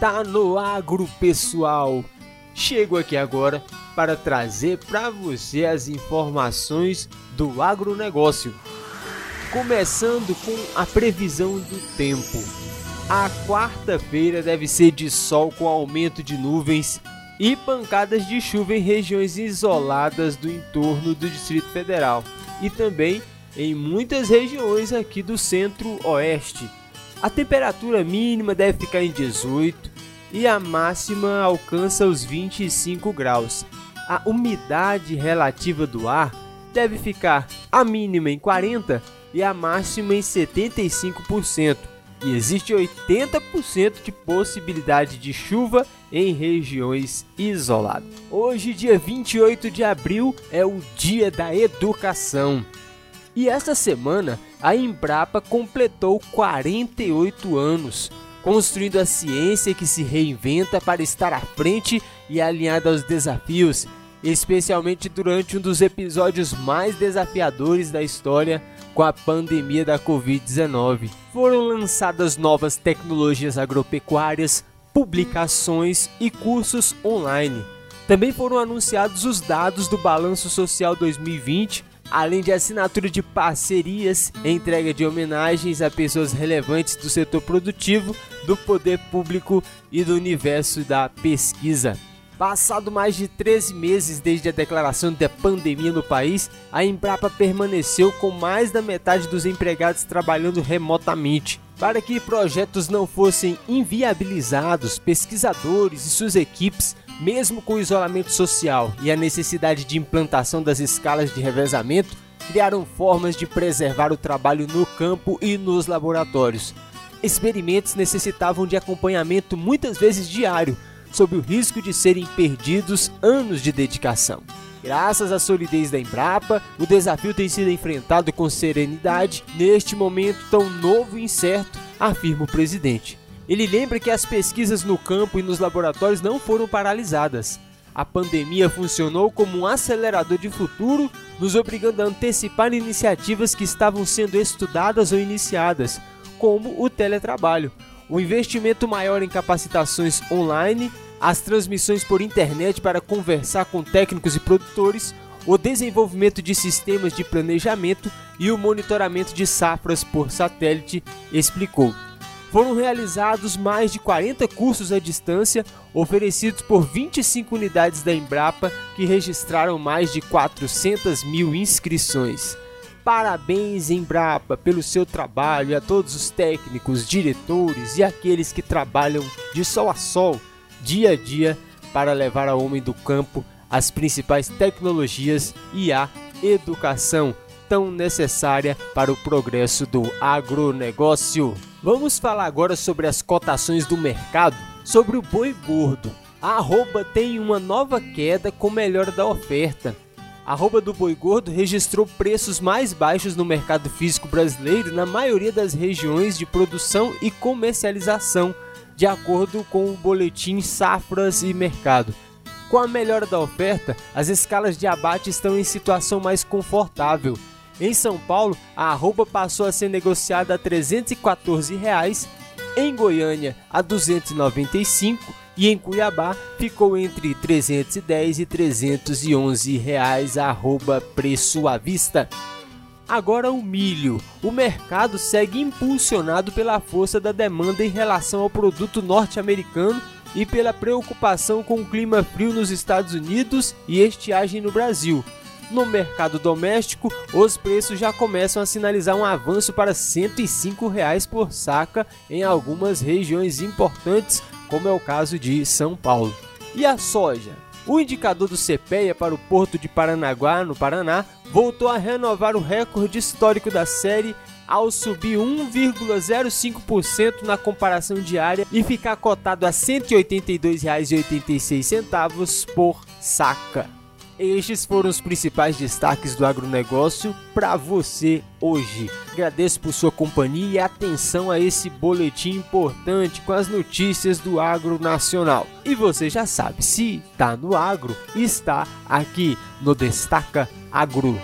Está no agro, pessoal. Chego aqui agora para trazer para você as informações do agronegócio. Começando com a previsão do tempo. A quarta-feira deve ser de sol com aumento de nuvens e pancadas de chuva em regiões isoladas do entorno do Distrito Federal e também em muitas regiões aqui do centro-oeste. A temperatura mínima deve ficar em 18 e a máxima alcança os 25 graus. A umidade relativa do ar deve ficar a mínima em 40 e a máxima em 75%. E existe 80% de possibilidade de chuva em regiões isoladas. Hoje, dia 28 de abril, é o Dia da Educação. E esta semana, a Embrapa completou 48 anos, construindo a ciência que se reinventa para estar à frente e alinhada aos desafios, especialmente durante um dos episódios mais desafiadores da história com a pandemia da Covid-19. Foram lançadas novas tecnologias agropecuárias, publicações e cursos online. Também foram anunciados os dados do Balanço Social 2020 além de assinatura de parcerias, entrega de homenagens a pessoas relevantes do setor produtivo, do poder público e do universo da pesquisa. Passado mais de 13 meses desde a declaração da pandemia no país, a Embrapa permaneceu com mais da metade dos empregados trabalhando remotamente. Para que projetos não fossem inviabilizados, pesquisadores e suas equipes mesmo com o isolamento social e a necessidade de implantação das escalas de revezamento, criaram formas de preservar o trabalho no campo e nos laboratórios. Experimentos necessitavam de acompanhamento muitas vezes diário, sob o risco de serem perdidos anos de dedicação. Graças à solidez da Embrapa, o desafio tem sido enfrentado com serenidade neste momento tão novo e incerto, afirma o presidente. Ele lembra que as pesquisas no campo e nos laboratórios não foram paralisadas. A pandemia funcionou como um acelerador de futuro, nos obrigando a antecipar iniciativas que estavam sendo estudadas ou iniciadas, como o teletrabalho, o investimento maior em capacitações online, as transmissões por internet para conversar com técnicos e produtores, o desenvolvimento de sistemas de planejamento e o monitoramento de safras por satélite, explicou foram realizados mais de 40 cursos à distância oferecidos por 25 unidades da Embrapa que registraram mais de 400 mil inscrições. Parabéns, Embrapa, pelo seu trabalho e a todos os técnicos, diretores e aqueles que trabalham de sol a sol, dia a dia, para levar ao homem do campo as principais tecnologias e a educação tão necessária para o progresso do agronegócio. Vamos falar agora sobre as cotações do mercado, sobre o boi gordo. A arroba tem uma nova queda com melhora da oferta. A arroba do boi gordo registrou preços mais baixos no mercado físico brasileiro na maioria das regiões de produção e comercialização, de acordo com o boletim Safras e Mercado. Com a melhora da oferta, as escalas de abate estão em situação mais confortável em São Paulo, a arroba passou a ser negociada a 314 reais, em Goiânia a R$ 295 e em Cuiabá ficou entre 310 e 311 reais arroba preço à vista. Agora o milho. O mercado segue impulsionado pela força da demanda em relação ao produto norte-americano e pela preocupação com o clima frio nos Estados Unidos e estiagem no Brasil. No mercado doméstico, os preços já começam a sinalizar um avanço para 105 reais por saca em algumas regiões importantes, como é o caso de São Paulo. E a soja? O indicador do CPEA para o porto de Paranaguá, no Paraná, voltou a renovar o recorde histórico da série ao subir 1,05% na comparação diária e ficar cotado a R$ 182,86 por saca. Estes foram os principais destaques do agronegócio para você hoje. Agradeço por sua companhia e atenção a esse boletim importante com as notícias do agro nacional. E você já sabe, se está no agro, está aqui no Destaca Agro.